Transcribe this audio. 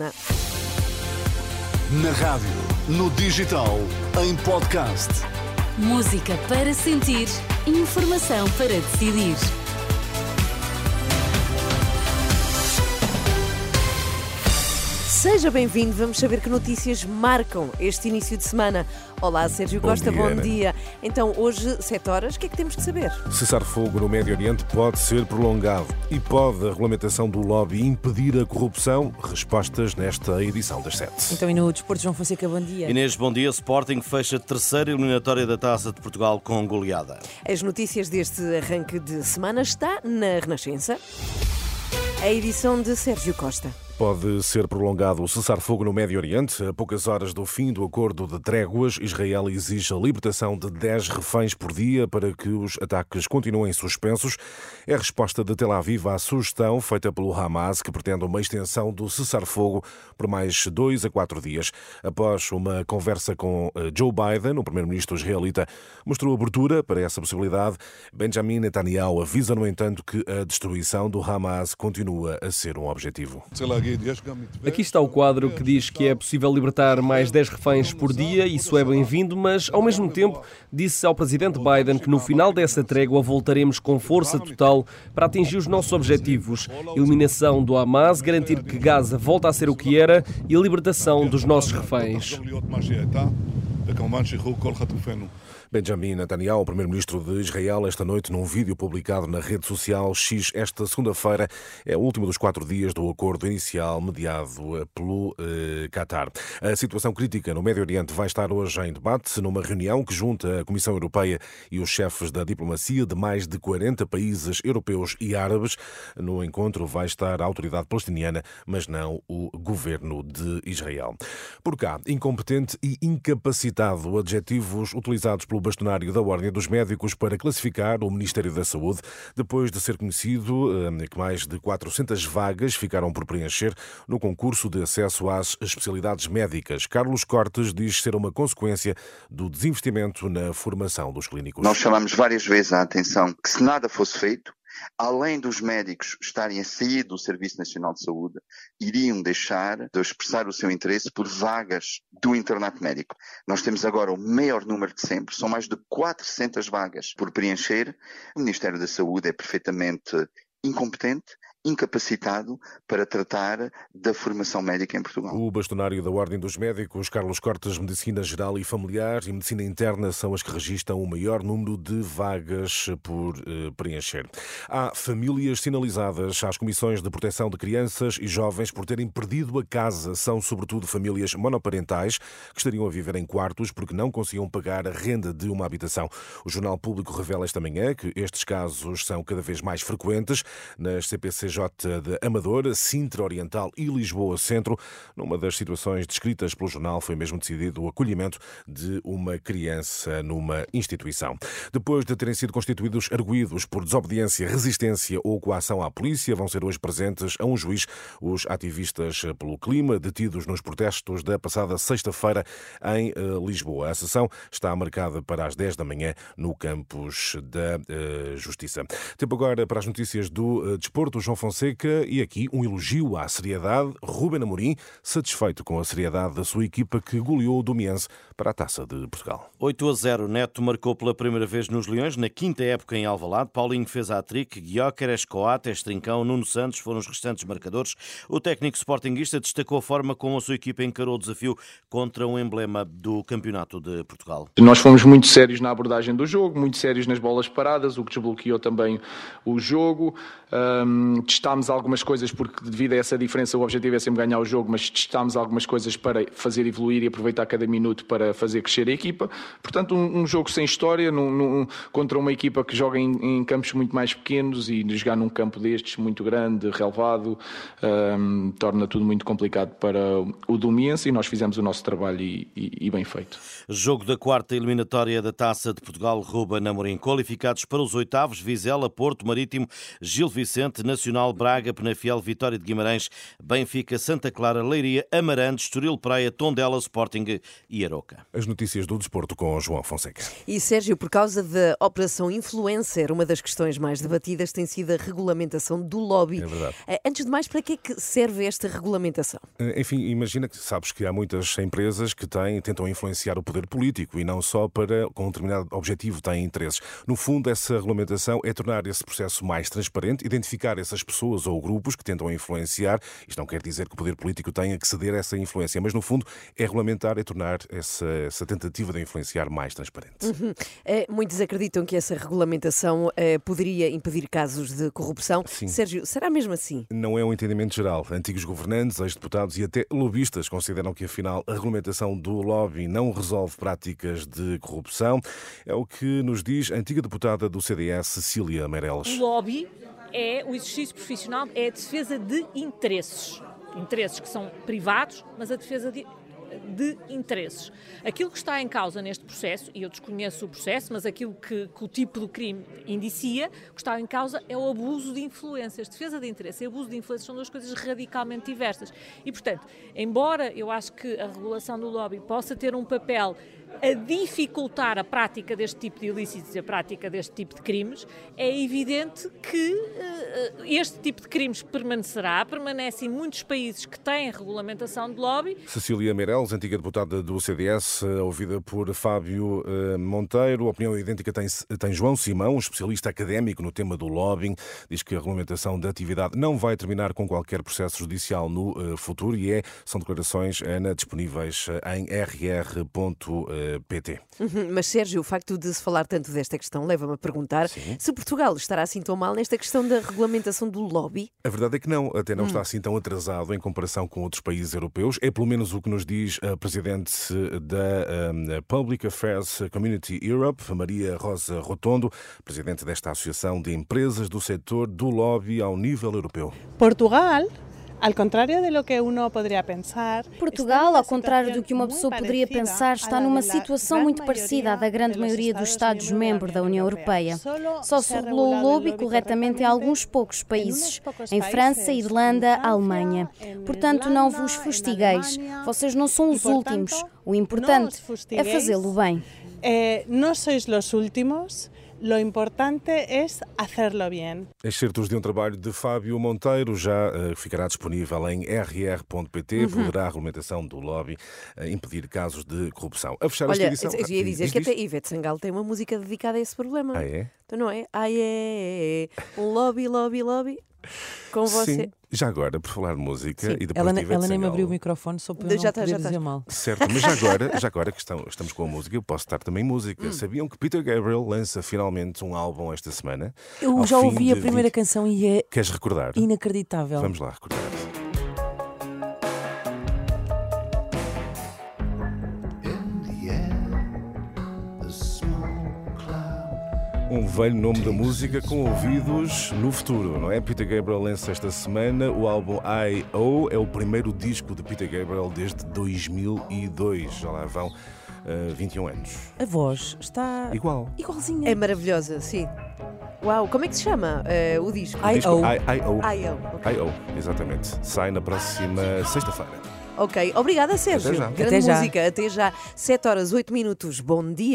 semana. Na rádio, no digital, em podcast. Música para sentir, informação para decidir. Seja bem-vindo, vamos saber que notícias marcam este início de semana. Olá, Sérgio Bom Costa, dia, bom Ana. dia. Então, hoje, 7 horas, o que é que temos de saber? Cessar fogo no Médio Oriente pode ser prolongado e pode a regulamentação do lobby impedir a corrupção? Respostas nesta edição das sete. Então, e no Desporto, João Fonseca, bom dia. Inês, bom dia. Sporting fecha a terceira eliminatória da Taça de Portugal com goleada. As notícias deste arranque de semana está na Renascença. A edição de Sérgio Costa. Pode ser prolongado o cessar-fogo no Médio Oriente. A poucas horas do fim do acordo de tréguas, Israel exige a libertação de 10 reféns por dia para que os ataques continuem suspensos. É a resposta de Tel Aviv à sugestão feita pelo Hamas, que pretende uma extensão do cessar-fogo por mais dois a quatro dias. Após uma conversa com eh, Joe Biden, o primeiro-ministro israelita mostrou abertura para essa possibilidade. Benjamin Netanyahu avisa, no entanto, que a destruição do Hamas continua a ser um objetivo. Aqui está o quadro que diz que é possível libertar mais 10 reféns por dia, isso é bem-vindo, mas ao mesmo tempo disse ao presidente Biden que no final dessa trégua voltaremos com força total para atingir os nossos objetivos: eliminação do Hamas, garantir que Gaza volta a ser o que era e a libertação dos nossos reféns. Benjamin Netanyahu, primeiro-ministro de Israel, esta noite, num vídeo publicado na rede social X, esta segunda-feira, é o último dos quatro dias do acordo inicial mediado eh, pelo eh, Qatar. A situação crítica no Médio Oriente vai estar hoje em debate numa reunião que junta a Comissão Europeia e os chefes da diplomacia de mais de 40 países europeus e árabes. No encontro vai estar a autoridade palestiniana, mas não o governo de Israel. Por cá, incompetente e incapacitado, adjetivos utilizados pelo bastonário da Ordem dos Médicos para classificar o Ministério da Saúde, depois de ser conhecido eh, que mais de 400 vagas ficaram por preencher no concurso de acesso às especialidades médicas. Carlos Cortes diz ser uma consequência do desinvestimento na formação dos clínicos. Nós chamamos várias vezes a atenção que se nada fosse feito, além dos médicos estarem a sair do Serviço Nacional de Saúde, iriam deixar de expressar o seu interesse por vagas do internato médico. Nós temos agora o maior número de sempre, são mais de 400 vagas por preencher. O Ministério da Saúde é perfeitamente incompetente, incapacitado para tratar da formação médica em Portugal. O bastonário da Ordem dos Médicos, Carlos Cortes, Medicina Geral e Familiar e Medicina Interna são as que registram o maior número de vagas por eh, preencher. Há famílias sinalizadas às comissões de proteção de crianças e jovens por terem perdido a casa. São sobretudo famílias monoparentais que estariam a viver em quartos porque não conseguiam pagar a renda de uma habitação. O Jornal Público revela esta manhã que estes casos são cada vez mais frequentes nas CPCJ de Amadora, Sintra Oriental e Lisboa Centro. Numa das situações descritas pelo jornal, foi mesmo decidido o acolhimento de uma criança numa instituição. Depois de terem sido constituídos arguídos por desobediência, resistência ou coação à polícia, vão ser hoje presentes a um juiz os ativistas pelo clima detidos nos protestos da passada sexta-feira em eh, Lisboa. A sessão está marcada para as 10 da manhã no campus da eh, Justiça. Tempo agora para as notícias do eh, desporto. João Fonseca e aqui um elogio à seriedade. Ruben Amorim, satisfeito com a seriedade da sua equipa que goleou o Domiense para a Taça de Portugal. 8 a 0. Neto marcou pela primeira vez nos Leões, na quinta época em Alvalade. Paulinho fez a trick, Guióqueres, Coates, Trincão, Nuno Santos foram os restantes marcadores. O técnico sportinguista destacou a forma como a sua equipa encarou o desafio contra um emblema do Campeonato de Portugal. Nós fomos muito sérios na abordagem do jogo, muito sérios nas bolas paradas, o que desbloqueou também o jogo. Um, testámos algumas coisas, porque devido a essa diferença o objetivo é sempre ganhar o jogo, mas testámos algumas coisas para fazer evoluir e aproveitar cada minuto para fazer crescer a equipa. Portanto, um, um jogo sem história, num, num, contra uma equipa que joga em, em, campos muito mais pequenos e jogar num campo destes muito grande, relevado, um, torna tudo muito complicado para o Domiense e nós fizemos o nosso trabalho e, e, e bem feito. Jogo da quarta eliminatória da Taça de Portugal, Ruba Namorim. Qualificados para os oitavos, Vizela, Porto Marítimo, Gil Vicente, Nacional Nacional, Braga, Penafiel, Vitória de Guimarães, Benfica, Santa Clara, Leiria, Amarante, Estoril Praia, Tondela, Sporting e Aroca. As notícias do desporto com João Fonseca. E Sérgio, por causa da Operação Influencer, uma das questões mais debatidas tem sido a regulamentação do lobby. É verdade. Eh, Antes de mais, para que é que serve esta regulamentação? Eh, Enfim, imagina que sabes que há muitas empresas que têm, tentam influenciar o poder político e não só para com um determinado objetivo têm interesses. No fundo, essa regulamentação é tornar esse processo mais transparente, identificar essas pessoas ou grupos que tentam influenciar. Isto não quer dizer que o poder político tenha que ceder a essa influência, mas no fundo é regulamentar e tornar essa, essa tentativa de influenciar mais transparente. Eh, Muitos acreditam que essa regulamentação eh, poderia impedir casos de corrupção. Sim. Sérgio, será mesmo assim? Não é um entendimento geral. Antigos governantes, ex-deputados e até lobistas consideram que, afinal, a regulamentação do lobby não resolve práticas de corrupção. É o que nos diz a antiga deputada do CDS, Cecília Meirelles. O lobby é o exercício profissional, é a defesa de interesses. Interesses que são privados, mas a defesa de, de interesses. Aquilo que está em causa neste processo, e eu desconheço o processo, mas aquilo que, que o tipo do crime indicia, o que está em causa é o abuso de influências. Defesa de interesse e abuso de influências são duas coisas radicalmente diversas. E, portanto, embora eu acho que a regulação do lobby possa ter um papel a dificultar a prática deste tipo de ilícitos e a prática deste tipo de crimes, é evidente que eh, este tipo de crimes permanecerá, permanece em muitos países que têm regulamentação de lobby. Cecília Meirelles, antiga deputada do CDS, eh, ouvida por Fábio eh, Monteiro. Opinião idêntica tem, tem João Simão, um especialista académico no tema do lobbying. Diz que a regulamentação da atividade não vai terminar com qualquer processo judicial no futuro e é, são declarações, Ana, disponíveis em rr.pt. Uhum, Mas, Sérgio, o facto de se falar tanto desta questão leva-me a perguntar se Portugal estará assim tão mal nesta questão da regulamentação do lobby. A verdade é que não, até não está assim tão atrasado em comparação com outros países europeus. É pelo menos o que nos diz a presidente da um, Public Affairs Community Europe, Maria Rosa Rotondo, presidente desta associação de empresas do setor do lobby ao nível europeu. Portugal, Portugal, ao contrário do que uma pessoa poderia pensar, está numa situação muito parecida à da grande maioria dos Estados-membros da União Europeia. Só se regulou o lobby corretamente em alguns poucos países, em França, Irlanda, Alemanha. Portanto, não vos fustigueis. Vocês não são os últimos. O importante é fazê-lo bem. Eh, no sois los últimos, lo importante es hacerlo bien. Excertos de um trabalho de Fábio Monteiro já eh, ficará disponível em rr.pt. Poderá a regulamentação do lobby eh, impedir casos de corrupção. A fechar esta Olha, edição. eu ia dizer Diz, que diz. até Ivete Sangalo tem uma música dedicada a esse problema. Ah, é? Então não é? Ai, é, é, é. Um lobby, lobby, lobby. Com você. Sim. Já agora, por falar de música Sim, e depois ela, de Ivete ela nem me abriu o microfone só para eu Já não tá, já tá. dizer mal. Certo, mas já agora, já agora que estão- estamos com a música, eu posso estar também música. Hum. Sabiam que Peter Gabriel lança finalmente um álbum esta semana? Eu já ouvi a primeira 20 canção e é Queres recordar? inacreditável. Vamos lá recordar. Um velho nome da música com ouvidos no futuro, não é? Peter Gabriel lança esta semana o álbum I.O. É o primeiro disco de Peter Gabriel desde 2002. Já lá vão eh, 21 anos. A voz está Igual. igualzinha. É maravilhosa, sim. Uau, como é que se chama eh, o disco? I.O.. I.O. I.O., ok. I.O. Exatamente. Sai na próxima sexta-feira. Ok, obrigada, Sérgio. Até já. Grande Até já. música. Até já. 7 horas, 8 minutos. Bom dia.